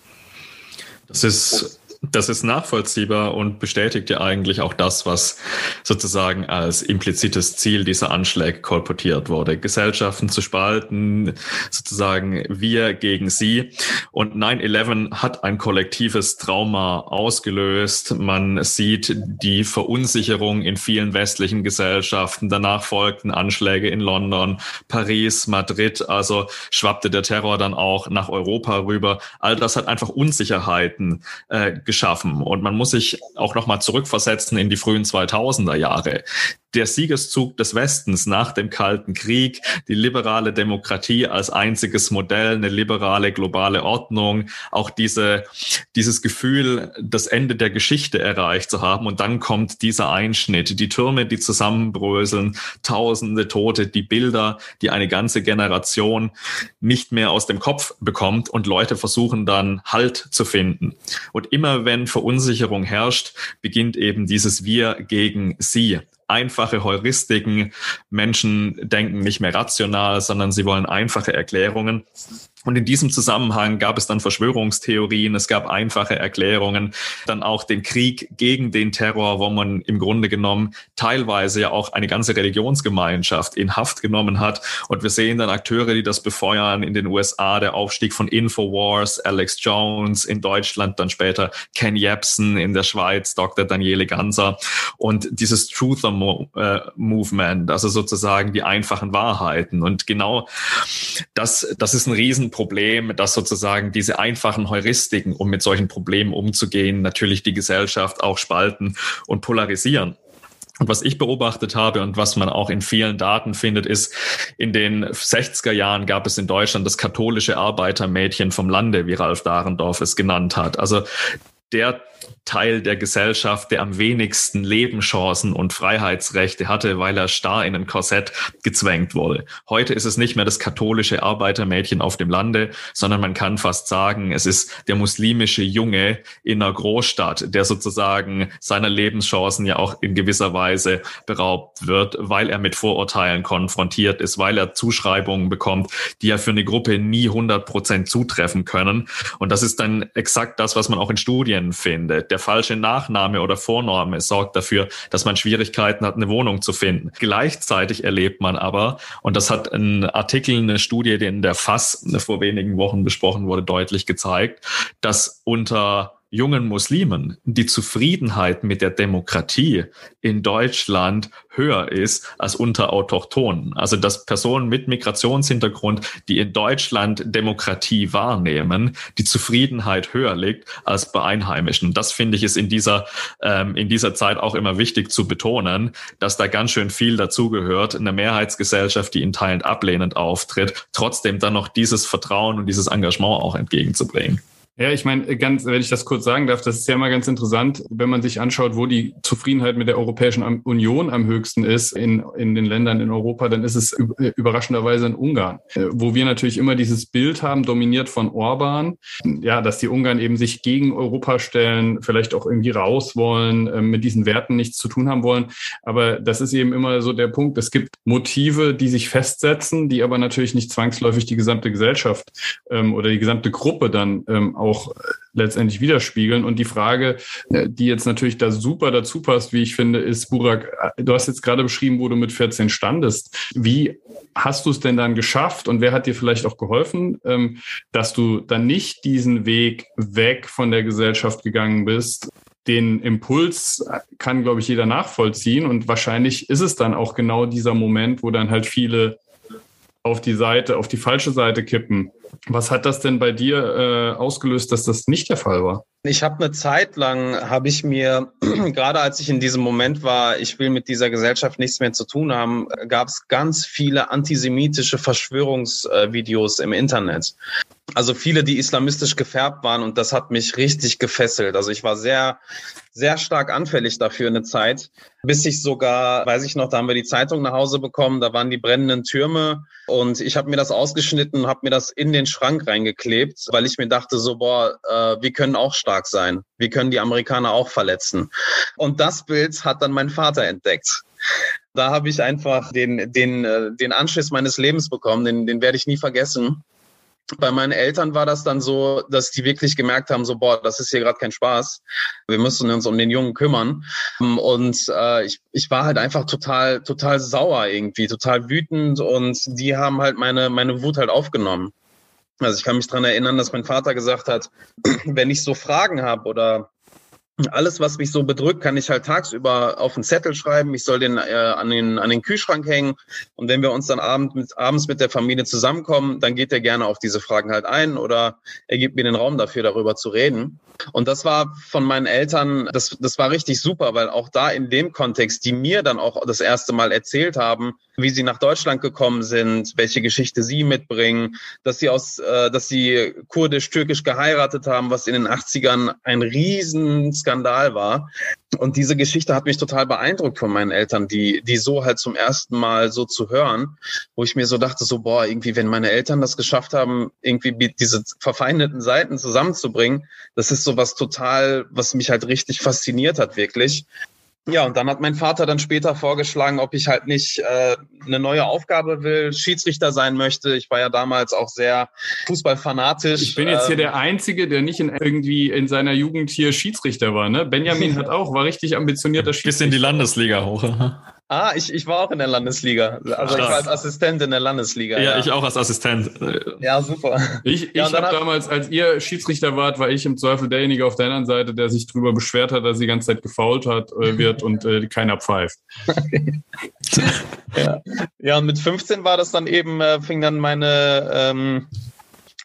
Das ist das ist nachvollziehbar und bestätigt ja eigentlich auch das, was sozusagen als implizites Ziel dieser Anschläge kolportiert wurde. Gesellschaften zu spalten, sozusagen wir gegen sie. Und 9-11 hat ein kollektives Trauma ausgelöst. Man sieht die Verunsicherung in vielen westlichen Gesellschaften. Danach folgten Anschläge in London, Paris, Madrid. Also schwappte der Terror dann auch nach Europa rüber. All das hat einfach Unsicherheiten äh, geschaffen. Und man muss sich auch nochmal zurückversetzen in die frühen 2000er Jahre. Der Siegeszug des Westens nach dem Kalten Krieg, die liberale Demokratie als einziges Modell, eine liberale globale Ordnung, auch diese, dieses Gefühl, das Ende der Geschichte erreicht zu haben. Und dann kommt dieser Einschnitt, die Türme, die zusammenbröseln, tausende Tote, die Bilder, die eine ganze Generation nicht mehr aus dem Kopf bekommt und Leute versuchen dann Halt zu finden. Und immer wenn Verunsicherung herrscht, beginnt eben dieses Wir gegen Sie einfache Heuristiken. Menschen denken nicht mehr rational, sondern sie wollen einfache Erklärungen. Und in diesem Zusammenhang gab es dann Verschwörungstheorien, es gab einfache Erklärungen, dann auch den Krieg gegen den Terror, wo man im Grunde genommen teilweise ja auch eine ganze Religionsgemeinschaft in Haft genommen hat. Und wir sehen dann Akteure, die das befeuern in den USA, der Aufstieg von Infowars, Alex Jones in Deutschland, dann später Ken Jebsen in der Schweiz, Dr. Daniele Ganser und dieses Truth äh, Movement, also sozusagen die einfachen Wahrheiten. Und genau das, das ist ein riesen Problem, dass sozusagen diese einfachen Heuristiken, um mit solchen Problemen umzugehen, natürlich die Gesellschaft auch spalten und polarisieren. Und was ich beobachtet habe und was man auch in vielen Daten findet, ist, in den 60er Jahren gab es in Deutschland das katholische Arbeitermädchen vom Lande, wie Ralf Dahrendorf es genannt hat. Also der Teil der Gesellschaft, der am wenigsten Lebenschancen und Freiheitsrechte hatte, weil er starr in ein Korsett gezwängt wurde. Heute ist es nicht mehr das katholische Arbeitermädchen auf dem Lande, sondern man kann fast sagen, es ist der muslimische Junge in einer Großstadt, der sozusagen seiner Lebenschancen ja auch in gewisser Weise beraubt wird, weil er mit Vorurteilen konfrontiert ist, weil er Zuschreibungen bekommt, die ja für eine Gruppe nie 100 Prozent zutreffen können. Und das ist dann exakt das, was man auch in Studien findet der falsche Nachname oder Vorname sorgt dafür, dass man Schwierigkeiten hat, eine Wohnung zu finden. Gleichzeitig erlebt man aber, und das hat ein Artikel, eine Studie, die in der FAS vor wenigen Wochen besprochen wurde, deutlich gezeigt, dass unter jungen Muslimen die Zufriedenheit mit der Demokratie in Deutschland höher ist als unter Autochtonen. Also dass Personen mit Migrationshintergrund, die in Deutschland Demokratie wahrnehmen, die Zufriedenheit höher liegt als bei Einheimischen. Das finde ich ist in dieser, ähm, in dieser Zeit auch immer wichtig zu betonen, dass da ganz schön viel dazugehört. Eine Mehrheitsgesellschaft, die in Teilen ablehnend auftritt, trotzdem dann noch dieses Vertrauen und dieses Engagement auch entgegenzubringen. Ja, ich meine, ganz, wenn ich das kurz sagen darf, das ist ja immer ganz interessant, wenn man sich anschaut, wo die Zufriedenheit mit der Europäischen Union am höchsten ist in, in den Ländern in Europa, dann ist es überraschenderweise in Ungarn, äh, wo wir natürlich immer dieses Bild haben, dominiert von Orban, ja, dass die Ungarn eben sich gegen Europa stellen, vielleicht auch irgendwie raus wollen, äh, mit diesen Werten nichts zu tun haben wollen. Aber das ist eben immer so der Punkt. Es gibt Motive, die sich festsetzen, die aber natürlich nicht zwangsläufig die gesamte Gesellschaft ähm, oder die gesamte Gruppe dann ähm, auch äh, letztendlich widerspiegeln. Und die Frage, äh, die jetzt natürlich da super dazu passt, wie ich finde, ist, Burak, äh, du hast jetzt gerade beschrieben, wo du mit 14 standest. Wie hast du es denn dann geschafft und wer hat dir vielleicht auch geholfen, ähm, dass du dann nicht diesen Weg weg von der Gesellschaft gegangen bist? Den Impuls kann, glaube ich, jeder nachvollziehen. Und wahrscheinlich ist es dann auch genau dieser Moment, wo dann halt viele auf die Seite, auf die falsche Seite kippen. Was hat das denn bei dir äh, ausgelöst, dass das nicht der Fall war? Ich habe eine Zeit lang, habe ich mir, gerade als ich in diesem Moment war, ich will mit dieser Gesellschaft nichts mehr zu tun haben, gab es ganz viele antisemitische Verschwörungsvideos im Internet. Also viele, die islamistisch gefärbt waren und das hat mich richtig gefesselt. Also ich war sehr, sehr stark anfällig dafür eine Zeit, bis ich sogar, weiß ich noch, da haben wir die Zeitung nach Hause bekommen, da waren die brennenden Türme und ich habe mir das ausgeschnitten, habe mir das in den Schrank reingeklebt, weil ich mir dachte so, boah, äh, wir können auch stark sein, wir können die Amerikaner auch verletzen. Und das Bild hat dann mein Vater entdeckt. Da habe ich einfach den, den, äh, den Anschluss meines Lebens bekommen, den, den werde ich nie vergessen bei meinen Eltern war das dann so, dass die wirklich gemerkt haben, so, boah, das ist hier gerade kein Spaß. Wir müssen uns um den Jungen kümmern. Und äh, ich, ich war halt einfach total, total sauer irgendwie, total wütend und die haben halt meine, meine Wut halt aufgenommen. Also ich kann mich dran erinnern, dass mein Vater gesagt hat, wenn ich so Fragen habe oder alles, was mich so bedrückt, kann ich halt tagsüber auf einen Zettel schreiben. Ich soll den, äh, an, den an den Kühlschrank hängen. Und wenn wir uns dann abend mit, abends mit der Familie zusammenkommen, dann geht er gerne auf diese Fragen halt ein oder er gibt mir den Raum dafür, darüber zu reden. Und das war von meinen Eltern, das, das war richtig super, weil auch da in dem Kontext, die mir dann auch das erste Mal erzählt haben, wie sie nach Deutschland gekommen sind, welche Geschichte sie mitbringen, dass sie aus, äh, dass sie kurdisch-türkisch geheiratet haben, was in den 80ern ein Riesenskandal war. Und diese Geschichte hat mich total beeindruckt von meinen Eltern, die, die so halt zum ersten Mal so zu hören, wo ich mir so dachte, so, boah, irgendwie, wenn meine Eltern das geschafft haben, irgendwie diese verfeindeten Seiten zusammenzubringen, das ist so was total, was mich halt richtig fasziniert hat, wirklich. Ja, und dann hat mein Vater dann später vorgeschlagen, ob ich halt nicht äh, eine neue Aufgabe will, Schiedsrichter sein möchte. Ich war ja damals auch sehr fußballfanatisch. Ich bin jetzt hier ähm, der Einzige, der nicht in, irgendwie in seiner Jugend hier Schiedsrichter war. Ne? Benjamin hat auch, war richtig ambitionierter Schiedsrichter. Bis in die Landesliga hoch. Ah, ich, ich war auch in der Landesliga. Also Ach, ich war als Assistent in der Landesliga. Ja, ja. ich auch als Assistent. Ja, super. Ich, ich ja, habe damals, als ihr Schiedsrichter wart, war ich im Zweifel derjenige auf der anderen Seite, der sich darüber beschwert hat, dass sie die ganze Zeit gefault hat, äh, wird und äh, keiner pfeift. ja. ja, und mit 15 war das dann eben, äh, fing dann meine ähm,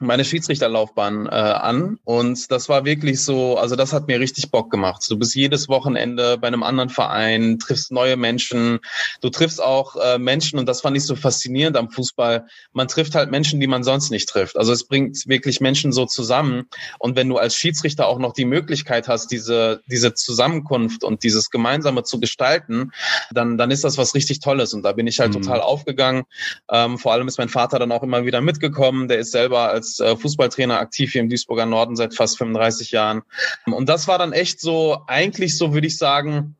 meine Schiedsrichterlaufbahn äh, an und das war wirklich so, also das hat mir richtig Bock gemacht. Du bist jedes Wochenende bei einem anderen Verein, triffst neue Menschen, du triffst auch äh, Menschen und das fand ich so faszinierend am Fußball. Man trifft halt Menschen, die man sonst nicht trifft. Also es bringt wirklich Menschen so zusammen und wenn du als Schiedsrichter auch noch die Möglichkeit hast, diese diese Zusammenkunft und dieses gemeinsame zu gestalten, dann dann ist das was richtig Tolles und da bin ich halt mhm. total aufgegangen. Ähm, vor allem ist mein Vater dann auch immer wieder mitgekommen. Der ist selber als als äh, Fußballtrainer aktiv hier im Duisburger Norden seit fast 35 Jahren. Und das war dann echt so, eigentlich so würde ich sagen,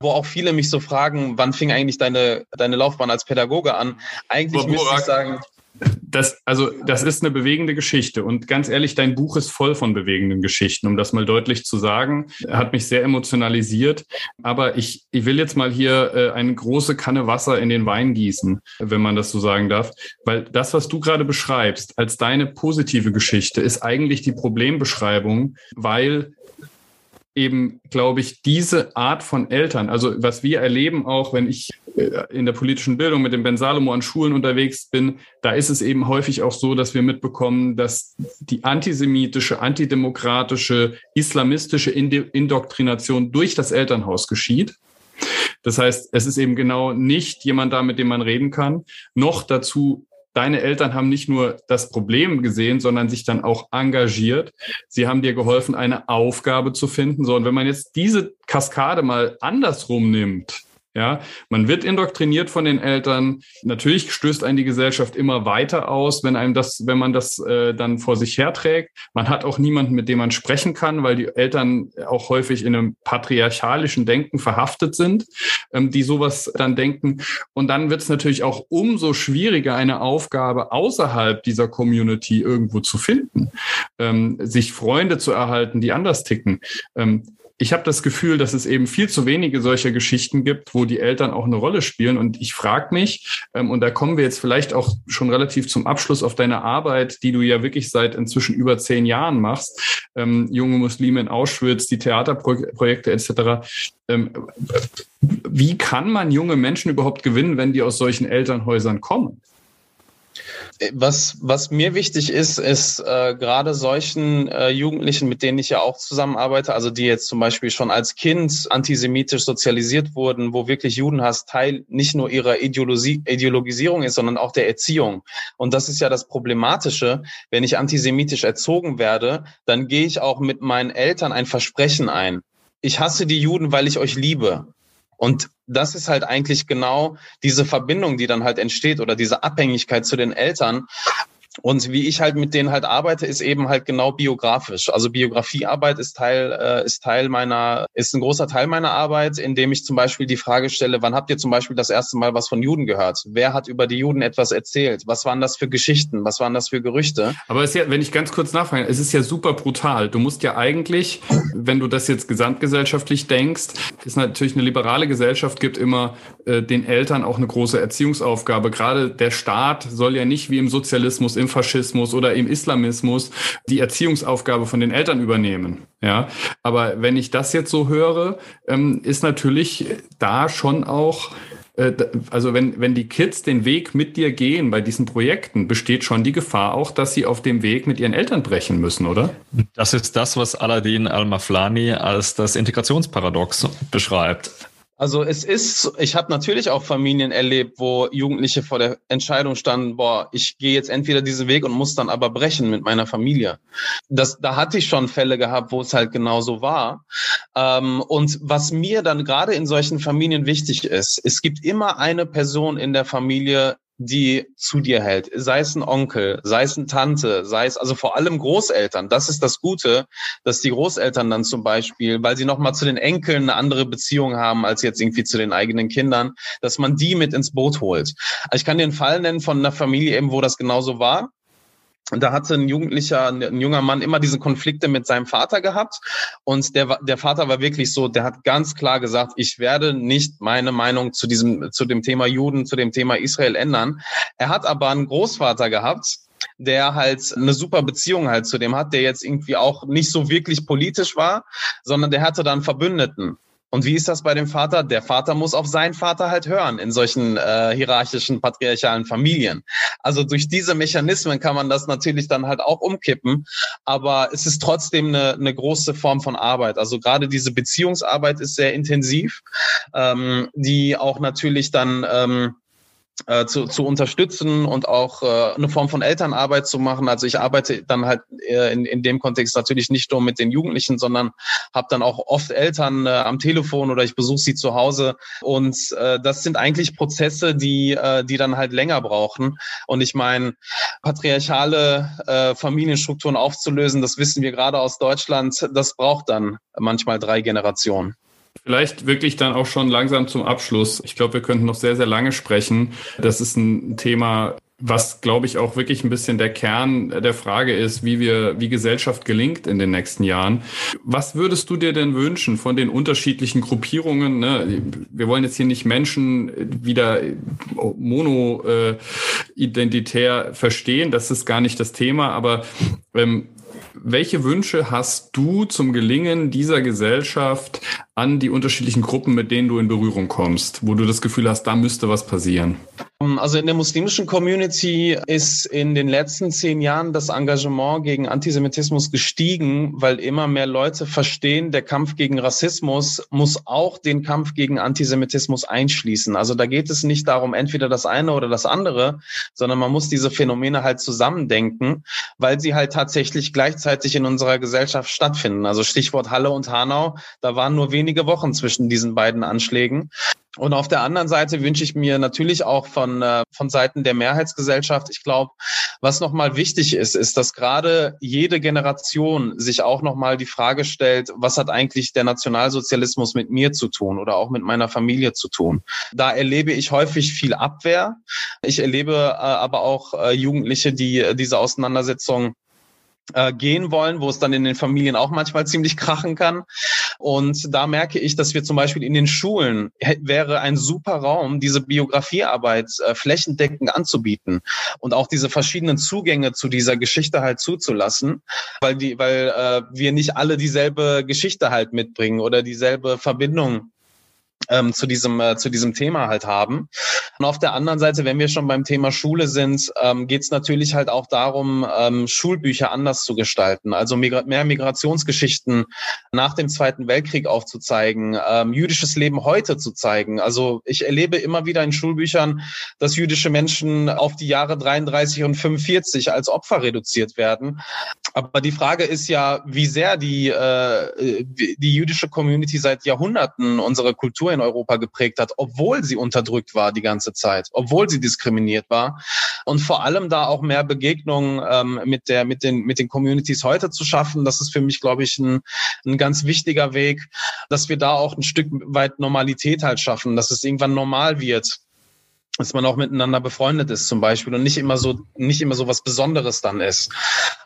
wo auch viele mich so fragen, wann fing eigentlich deine, deine Laufbahn als Pädagoge an? Eigentlich müsste ich sagen, das, also, das ist eine bewegende Geschichte. Und ganz ehrlich, dein Buch ist voll von bewegenden Geschichten, um das mal deutlich zu sagen. Hat mich sehr emotionalisiert. Aber ich, ich will jetzt mal hier äh, eine große Kanne Wasser in den Wein gießen, wenn man das so sagen darf. Weil das, was du gerade beschreibst, als deine positive Geschichte, ist eigentlich die Problembeschreibung, weil eben, glaube ich, diese Art von Eltern, also was wir erleben auch, wenn ich äh, in der politischen Bildung mit dem Ben Salomo an Schulen unterwegs bin, da ist es eben häufig auch so, dass wir mitbekommen, dass die antisemitische, antidemokratische, islamistische Indoktrination durch das Elternhaus geschieht. Das heißt, es ist eben genau nicht jemand da, mit dem man reden kann, noch dazu deine Eltern haben nicht nur das Problem gesehen, sondern sich dann auch engagiert. Sie haben dir geholfen, eine Aufgabe zu finden. So, und wenn man jetzt diese Kaskade mal andersrum nimmt, ja, man wird indoktriniert von den Eltern. Natürlich stößt einen die Gesellschaft immer weiter aus, wenn einem das, wenn man das äh, dann vor sich herträgt. Man hat auch niemanden, mit dem man sprechen kann, weil die Eltern auch häufig in einem patriarchalischen Denken verhaftet sind, ähm, die sowas dann denken. Und dann wird es natürlich auch umso schwieriger, eine Aufgabe außerhalb dieser Community irgendwo zu finden, ähm, sich Freunde zu erhalten, die anders ticken. Ähm, ich habe das Gefühl, dass es eben viel zu wenige solcher Geschichten gibt, wo die Eltern auch eine Rolle spielen. Und ich frage mich, ähm, und da kommen wir jetzt vielleicht auch schon relativ zum Abschluss auf deine Arbeit, die du ja wirklich seit inzwischen über zehn Jahren machst, ähm, junge Muslime in Auschwitz, die Theaterprojekte etc. Ähm, wie kann man junge Menschen überhaupt gewinnen, wenn die aus solchen Elternhäusern kommen? Was, was mir wichtig ist, ist äh, gerade solchen äh, Jugendlichen, mit denen ich ja auch zusammenarbeite, also die jetzt zum Beispiel schon als Kind antisemitisch sozialisiert wurden, wo wirklich Judenhass Teil nicht nur ihrer Ideologie, Ideologisierung ist, sondern auch der Erziehung. Und das ist ja das Problematische. Wenn ich antisemitisch erzogen werde, dann gehe ich auch mit meinen Eltern ein Versprechen ein. Ich hasse die Juden, weil ich euch liebe. Und das ist halt eigentlich genau diese Verbindung, die dann halt entsteht oder diese Abhängigkeit zu den Eltern. Und wie ich halt mit denen halt arbeite, ist eben halt genau biografisch. Also Biografiearbeit ist Teil, äh, ist Teil meiner, ist ein großer Teil meiner Arbeit, indem ich zum Beispiel die Frage stelle, wann habt ihr zum Beispiel das erste Mal was von Juden gehört? Wer hat über die Juden etwas erzählt? Was waren das für Geschichten? Was waren das für Gerüchte? Aber es ist ja, wenn ich ganz kurz nachfrage, es ist ja super brutal. Du musst ja eigentlich, wenn du das jetzt gesamtgesellschaftlich denkst, ist natürlich eine liberale Gesellschaft gibt immer äh, den Eltern auch eine große Erziehungsaufgabe. Gerade der Staat soll ja nicht wie im Sozialismus im Faschismus oder im Islamismus die Erziehungsaufgabe von den Eltern übernehmen. Ja, aber wenn ich das jetzt so höre, ähm, ist natürlich da schon auch äh, also wenn, wenn die Kids den Weg mit dir gehen bei diesen Projekten, besteht schon die Gefahr auch, dass sie auf dem Weg mit ihren Eltern brechen müssen, oder? Das ist das, was Aladdin Al-Maflani als das Integrationsparadox beschreibt. Also es ist, ich habe natürlich auch Familien erlebt, wo Jugendliche vor der Entscheidung standen, boah, ich gehe jetzt entweder diesen Weg und muss dann aber brechen mit meiner Familie. Das, da hatte ich schon Fälle gehabt, wo es halt genauso war. Ähm, und was mir dann gerade in solchen Familien wichtig ist, es gibt immer eine Person in der Familie, die zu dir hält. Sei es ein Onkel, sei es eine Tante, sei es also vor allem Großeltern. Das ist das Gute, dass die Großeltern dann zum Beispiel, weil sie nochmal zu den Enkeln eine andere Beziehung haben als jetzt irgendwie zu den eigenen Kindern, dass man die mit ins Boot holt. Also ich kann einen Fall nennen von einer Familie eben, wo das genauso war. Und da hatte ein Jugendlicher, ein junger Mann immer diese Konflikte mit seinem Vater gehabt. Und der, der Vater war wirklich so, der hat ganz klar gesagt, ich werde nicht meine Meinung zu diesem, zu dem Thema Juden, zu dem Thema Israel ändern. Er hat aber einen Großvater gehabt, der halt eine super Beziehung halt zu dem hat, der jetzt irgendwie auch nicht so wirklich politisch war, sondern der hatte dann Verbündeten. Und wie ist das bei dem Vater? Der Vater muss auf seinen Vater halt hören in solchen äh, hierarchischen, patriarchalen Familien. Also durch diese Mechanismen kann man das natürlich dann halt auch umkippen, aber es ist trotzdem eine, eine große Form von Arbeit. Also gerade diese Beziehungsarbeit ist sehr intensiv, ähm, die auch natürlich dann ähm, äh, zu, zu unterstützen und auch äh, eine Form von Elternarbeit zu machen. Also ich arbeite dann halt äh, in, in dem Kontext natürlich nicht nur mit den Jugendlichen, sondern habe dann auch oft Eltern äh, am Telefon oder ich besuche sie zu Hause. Und äh, das sind eigentlich Prozesse, die, äh, die dann halt länger brauchen. Und ich meine, patriarchale äh, Familienstrukturen aufzulösen, das wissen wir gerade aus Deutschland, das braucht dann manchmal drei Generationen. Vielleicht wirklich dann auch schon langsam zum Abschluss. Ich glaube, wir könnten noch sehr, sehr lange sprechen. Das ist ein Thema, was, glaube ich, auch wirklich ein bisschen der Kern der Frage ist, wie wir, wie Gesellschaft gelingt in den nächsten Jahren. Was würdest du dir denn wünschen von den unterschiedlichen Gruppierungen? Ne? Wir wollen jetzt hier nicht Menschen wieder mono-identitär äh, verstehen. Das ist gar nicht das Thema. Aber ähm, welche Wünsche hast du zum Gelingen dieser Gesellschaft an die unterschiedlichen Gruppen, mit denen du in Berührung kommst, wo du das Gefühl hast, da müsste was passieren? Also in der muslimischen Community ist in den letzten zehn Jahren das Engagement gegen Antisemitismus gestiegen, weil immer mehr Leute verstehen, der Kampf gegen Rassismus muss auch den Kampf gegen Antisemitismus einschließen. Also da geht es nicht darum, entweder das eine oder das andere, sondern man muss diese Phänomene halt zusammendenken, weil sie halt tatsächlich gleichzeitig in unserer Gesellschaft stattfinden. Also Stichwort Halle und Hanau, da waren nur wenige Wochen zwischen diesen beiden Anschlägen. Und auf der anderen Seite wünsche ich mir natürlich auch von, äh, von Seiten der Mehrheitsgesellschaft, ich glaube, was nochmal wichtig ist, ist, dass gerade jede Generation sich auch nochmal die Frage stellt, was hat eigentlich der Nationalsozialismus mit mir zu tun oder auch mit meiner Familie zu tun. Da erlebe ich häufig viel Abwehr. Ich erlebe äh, aber auch äh, Jugendliche, die äh, diese Auseinandersetzung äh, gehen wollen, wo es dann in den Familien auch manchmal ziemlich krachen kann. Und da merke ich, dass wir zum Beispiel in den Schulen wäre ein super Raum, diese Biografiearbeit äh, flächendeckend anzubieten und auch diese verschiedenen Zugänge zu dieser Geschichte halt zuzulassen, weil die, weil äh, wir nicht alle dieselbe Geschichte halt mitbringen oder dieselbe Verbindung ähm, zu diesem äh, zu diesem Thema halt haben. Und auf der anderen Seite, wenn wir schon beim Thema Schule sind, ähm, geht es natürlich halt auch darum, ähm, Schulbücher anders zu gestalten, also migra mehr Migrationsgeschichten nach dem Zweiten Weltkrieg aufzuzeigen, ähm, jüdisches Leben heute zu zeigen. Also ich erlebe immer wieder in Schulbüchern, dass jüdische Menschen auf die Jahre 33 und 45 als Opfer reduziert werden. Aber die Frage ist ja, wie sehr die äh, die jüdische Community seit Jahrhunderten unsere Kultur in Europa geprägt hat, obwohl sie unterdrückt war die ganze Zeit, obwohl sie diskriminiert war. Und vor allem da auch mehr Begegnungen ähm, mit, der, mit, den, mit den Communities heute zu schaffen, das ist für mich, glaube ich, ein, ein ganz wichtiger Weg, dass wir da auch ein Stück weit Normalität halt schaffen, dass es irgendwann normal wird, dass man auch miteinander befreundet ist zum Beispiel und nicht immer so nicht immer so was Besonderes dann ist.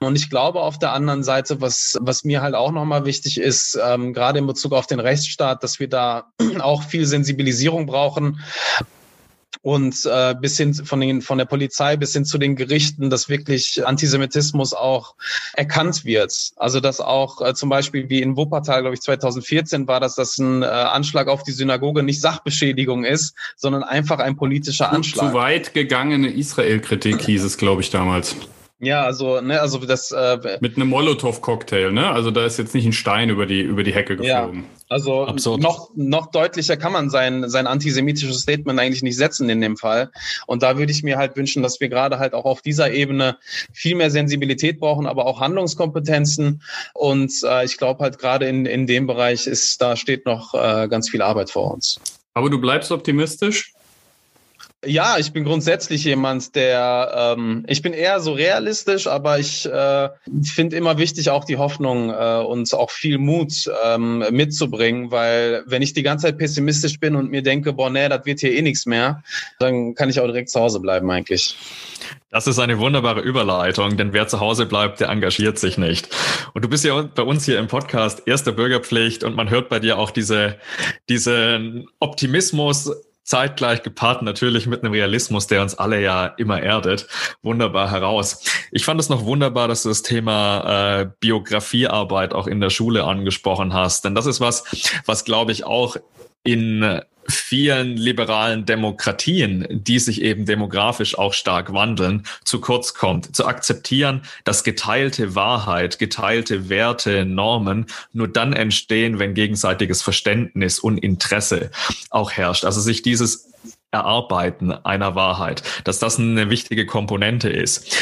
Und ich glaube auf der anderen Seite, was was mir halt auch nochmal wichtig ist, ähm, gerade in Bezug auf den Rechtsstaat, dass wir da auch viel Sensibilisierung brauchen und äh, bis hin von den von der Polizei bis hin zu den Gerichten, dass wirklich Antisemitismus auch erkannt wird. Also dass auch äh, zum Beispiel wie in Wuppertal, glaube ich, 2014 war, dass das ein äh, Anschlag auf die Synagoge nicht Sachbeschädigung ist, sondern einfach ein politischer Anschlag. Zu weit gegangene Israel-Kritik hieß es, glaube ich, damals. Ja, also, ne, also das. Äh, Mit einem Molotow-Cocktail, ne? Also da ist jetzt nicht ein Stein über die, über die Hecke geflogen. Ja, also Absurd. noch, noch deutlicher kann man sein, sein antisemitisches Statement eigentlich nicht setzen in dem Fall. Und da würde ich mir halt wünschen, dass wir gerade halt auch auf dieser Ebene viel mehr Sensibilität brauchen, aber auch Handlungskompetenzen. Und äh, ich glaube halt gerade in, in dem Bereich ist, da steht noch äh, ganz viel Arbeit vor uns. Aber du bleibst optimistisch? Ja, ich bin grundsätzlich jemand, der, ähm, ich bin eher so realistisch, aber ich äh, finde immer wichtig, auch die Hoffnung äh, und auch viel Mut ähm, mitzubringen, weil wenn ich die ganze Zeit pessimistisch bin und mir denke, boah, nee, das wird hier eh nichts mehr, dann kann ich auch direkt zu Hause bleiben eigentlich. Das ist eine wunderbare Überleitung, denn wer zu Hause bleibt, der engagiert sich nicht. Und du bist ja bei uns hier im Podcast erster Bürgerpflicht und man hört bei dir auch diese, diesen Optimismus, zeitgleich gepaart natürlich mit einem Realismus, der uns alle ja immer erdet, wunderbar heraus. Ich fand es noch wunderbar, dass du das Thema äh, Biografiearbeit auch in der Schule angesprochen hast, denn das ist was, was glaube ich auch in vielen liberalen Demokratien, die sich eben demografisch auch stark wandeln, zu kurz kommt. Zu akzeptieren, dass geteilte Wahrheit, geteilte Werte, Normen nur dann entstehen, wenn gegenseitiges Verständnis und Interesse auch herrscht. Also sich dieses Erarbeiten einer Wahrheit, dass das eine wichtige Komponente ist.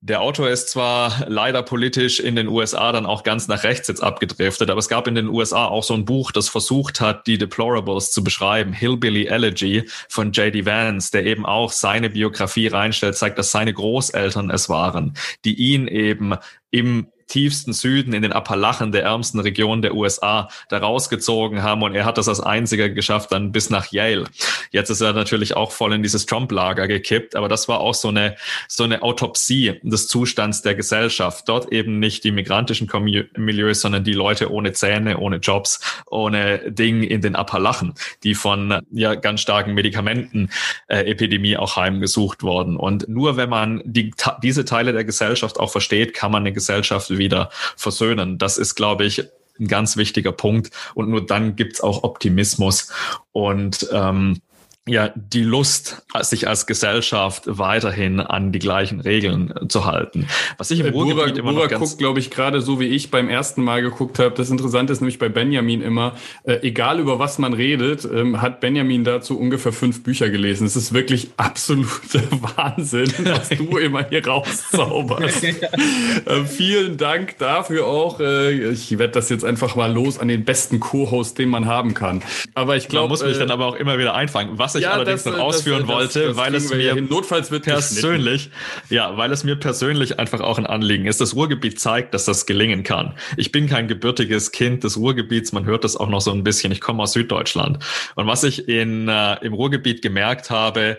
Der Autor ist zwar leider politisch in den USA dann auch ganz nach rechts jetzt abgedriftet, aber es gab in den USA auch so ein Buch, das versucht hat, die Deplorables zu beschreiben, Hillbilly Elegy von J.D. Vance, der eben auch seine Biografie reinstellt, zeigt, dass seine Großeltern es waren, die ihn eben im tiefsten Süden, in den Appalachen der ärmsten Region der USA, da rausgezogen haben. Und er hat das als einziger geschafft, dann bis nach Yale. Jetzt ist er natürlich auch voll in dieses Trump-Lager gekippt. Aber das war auch so eine, so eine Autopsie des Zustands der Gesellschaft. Dort eben nicht die migrantischen Milieus, sondern die Leute ohne Zähne, ohne Jobs, ohne Ding in den Appalachen, die von ja ganz starken Medikamentenepidemie äh, auch heimgesucht wurden. Und nur wenn man die, diese Teile der Gesellschaft auch versteht, kann man eine Gesellschaft wieder versöhnen. Das ist, glaube ich, ein ganz wichtiger Punkt. Und nur dann gibt's auch Optimismus. Und ähm, ja die Lust, sich als Gesellschaft weiterhin an die gleichen Regeln zu halten. Was ich im äh, Ruhrgebiet Bura, immer Bura noch ganz guckt, glaube ich, gerade so wie ich beim ersten Mal geguckt habe. Das Interessante ist nämlich bei Benjamin immer, äh, egal über was man redet, ähm, hat Benjamin dazu ungefähr fünf Bücher gelesen. Es ist wirklich absoluter Wahnsinn, was du immer hier rauszauberst. äh, vielen Dank dafür auch. Äh, ich werde das jetzt einfach mal los an den besten Co-Host, den man haben kann. Aber ich glaube, muss mich äh, dann aber auch immer wieder einfangen. Was ich ja, allerdings das, noch ausführen das, wollte, das, weil es mir notfalls wird persönlich, ja, weil es mir persönlich einfach auch ein Anliegen ist. Das Ruhrgebiet zeigt, dass das gelingen kann. Ich bin kein gebürtiges Kind des Ruhrgebiets, man hört das auch noch so ein bisschen. Ich komme aus Süddeutschland. Und was ich in, äh, im Ruhrgebiet gemerkt habe,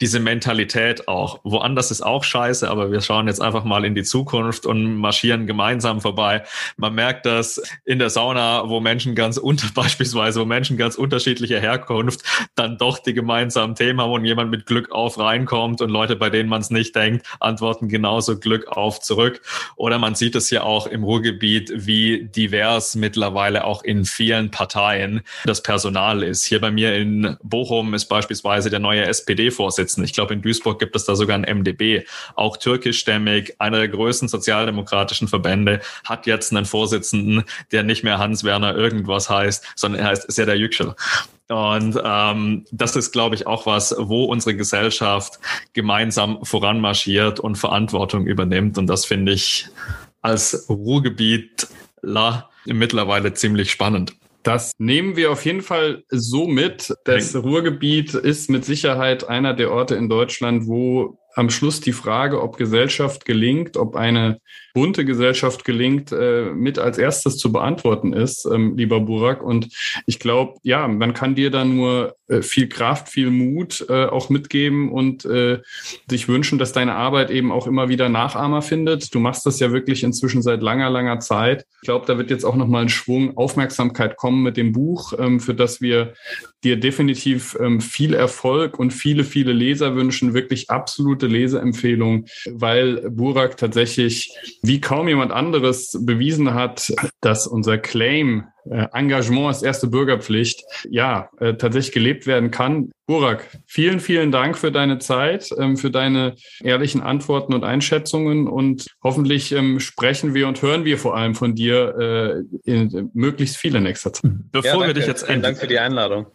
diese Mentalität auch. Woanders ist auch scheiße, aber wir schauen jetzt einfach mal in die Zukunft und marschieren gemeinsam vorbei. Man merkt das in der Sauna, wo Menschen ganz unter, beispielsweise, wo Menschen ganz unterschiedlicher Herkunft dann doch die gemeinsamen Themen haben und jemand mit Glück auf reinkommt und Leute, bei denen man es nicht denkt, antworten genauso Glück auf zurück. Oder man sieht es ja auch im Ruhrgebiet, wie divers mittlerweile auch in vielen Parteien das Personal ist. Hier bei mir in Bochum ist beispielsweise der neue SPD-Vorsitzende. Ich glaube, in Duisburg gibt es da sogar ein MDB, auch türkischstämmig, einer der größten sozialdemokratischen Verbände, hat jetzt einen Vorsitzenden, der nicht mehr Hans-Werner irgendwas heißt, sondern er heißt Serdar Yüksel. Und ähm, das ist, glaube ich, auch was, wo unsere Gesellschaft gemeinsam voranmarschiert und Verantwortung übernimmt. Und das finde ich als Ruhrgebietler mittlerweile ziemlich spannend. Das nehmen wir auf jeden Fall so mit. Das Ruhrgebiet ist mit Sicherheit einer der Orte in Deutschland, wo am Schluss die Frage, ob Gesellschaft gelingt, ob eine bunte Gesellschaft gelingt, äh, mit als erstes zu beantworten ist, ähm, lieber Burak. Und ich glaube, ja, man kann dir da nur äh, viel Kraft, viel Mut äh, auch mitgeben und sich wünschen, dass deine Arbeit eben auch immer wieder Nachahmer findet. Du machst das ja wirklich inzwischen seit langer, langer Zeit. Ich glaube, da wird jetzt auch nochmal ein Schwung Aufmerksamkeit kommen mit dem Buch, ähm, für das wir dir definitiv ähm, viel Erfolg und viele, viele Leser wünschen, wirklich absolute Leseempfehlung, weil Burak tatsächlich wie kaum jemand anderes bewiesen hat, dass unser Claim äh, Engagement als erste Bürgerpflicht ja äh, tatsächlich gelebt werden kann. Burak, vielen, vielen Dank für deine Zeit, ähm, für deine ehrlichen Antworten und Einschätzungen und hoffentlich ähm, sprechen wir und hören wir vor allem von dir äh, in, möglichst viel in nächster Zeit. Bevor ja, wir dich jetzt Vielen Dank für die Einladung.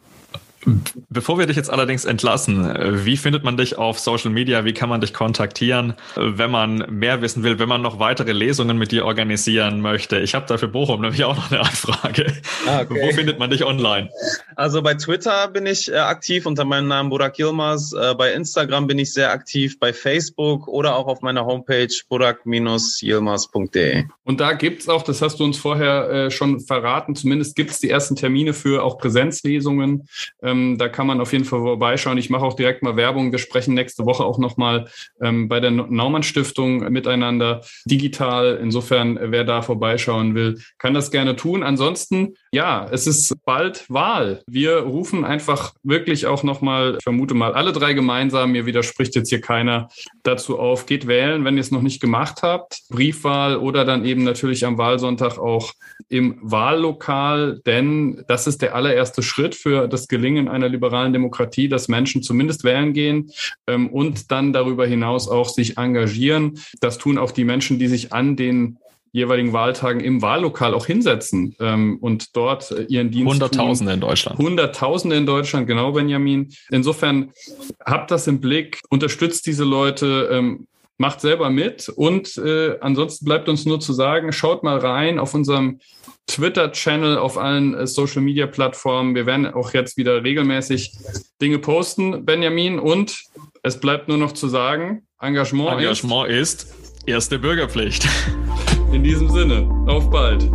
Bevor wir dich jetzt allerdings entlassen, wie findet man dich auf Social Media? Wie kann man dich kontaktieren, wenn man mehr wissen will, wenn man noch weitere Lesungen mit dir organisieren möchte? Ich habe dafür Bochum nämlich auch noch eine Anfrage. Ah, okay. Wo findet man dich online? Also bei Twitter bin ich äh, aktiv unter meinem Namen Burak Yilmaz. Äh, bei Instagram bin ich sehr aktiv, bei Facebook oder auch auf meiner Homepage burak-yilmaz.de. Und da gibt's auch, das hast du uns vorher äh, schon verraten, zumindest gibt's die ersten Termine für auch Präsenzlesungen. Ähm, ähm, da kann man auf jeden Fall vorbeischauen. Ich mache auch direkt mal Werbung. Wir sprechen nächste Woche auch nochmal ähm, bei der Naumann Stiftung miteinander digital. Insofern, wer da vorbeischauen will, kann das gerne tun. Ansonsten, ja, es ist bald Wahl. Wir rufen einfach wirklich auch nochmal, ich vermute mal, alle drei gemeinsam, mir widerspricht jetzt hier keiner, dazu auf, geht wählen, wenn ihr es noch nicht gemacht habt. Briefwahl oder dann eben natürlich am Wahlsonntag auch im Wahllokal, denn das ist der allererste Schritt für das Gelingen in einer liberalen Demokratie, dass Menschen zumindest wählen gehen ähm, und dann darüber hinaus auch sich engagieren. Das tun auch die Menschen, die sich an den jeweiligen Wahltagen im Wahllokal auch hinsetzen ähm, und dort äh, ihren Dienst Hunderttausende in Deutschland. Hunderttausende in Deutschland, genau, Benjamin. Insofern habt das im Blick, unterstützt diese Leute, ähm, macht selber mit und äh, ansonsten bleibt uns nur zu sagen, schaut mal rein auf unserem Twitter-Channel, auf allen äh, Social-Media-Plattformen. Wir werden auch jetzt wieder regelmäßig Dinge posten, Benjamin. Und es bleibt nur noch zu sagen, Engagement, Engagement ist, ist erste Bürgerpflicht. In diesem Sinne, auf bald.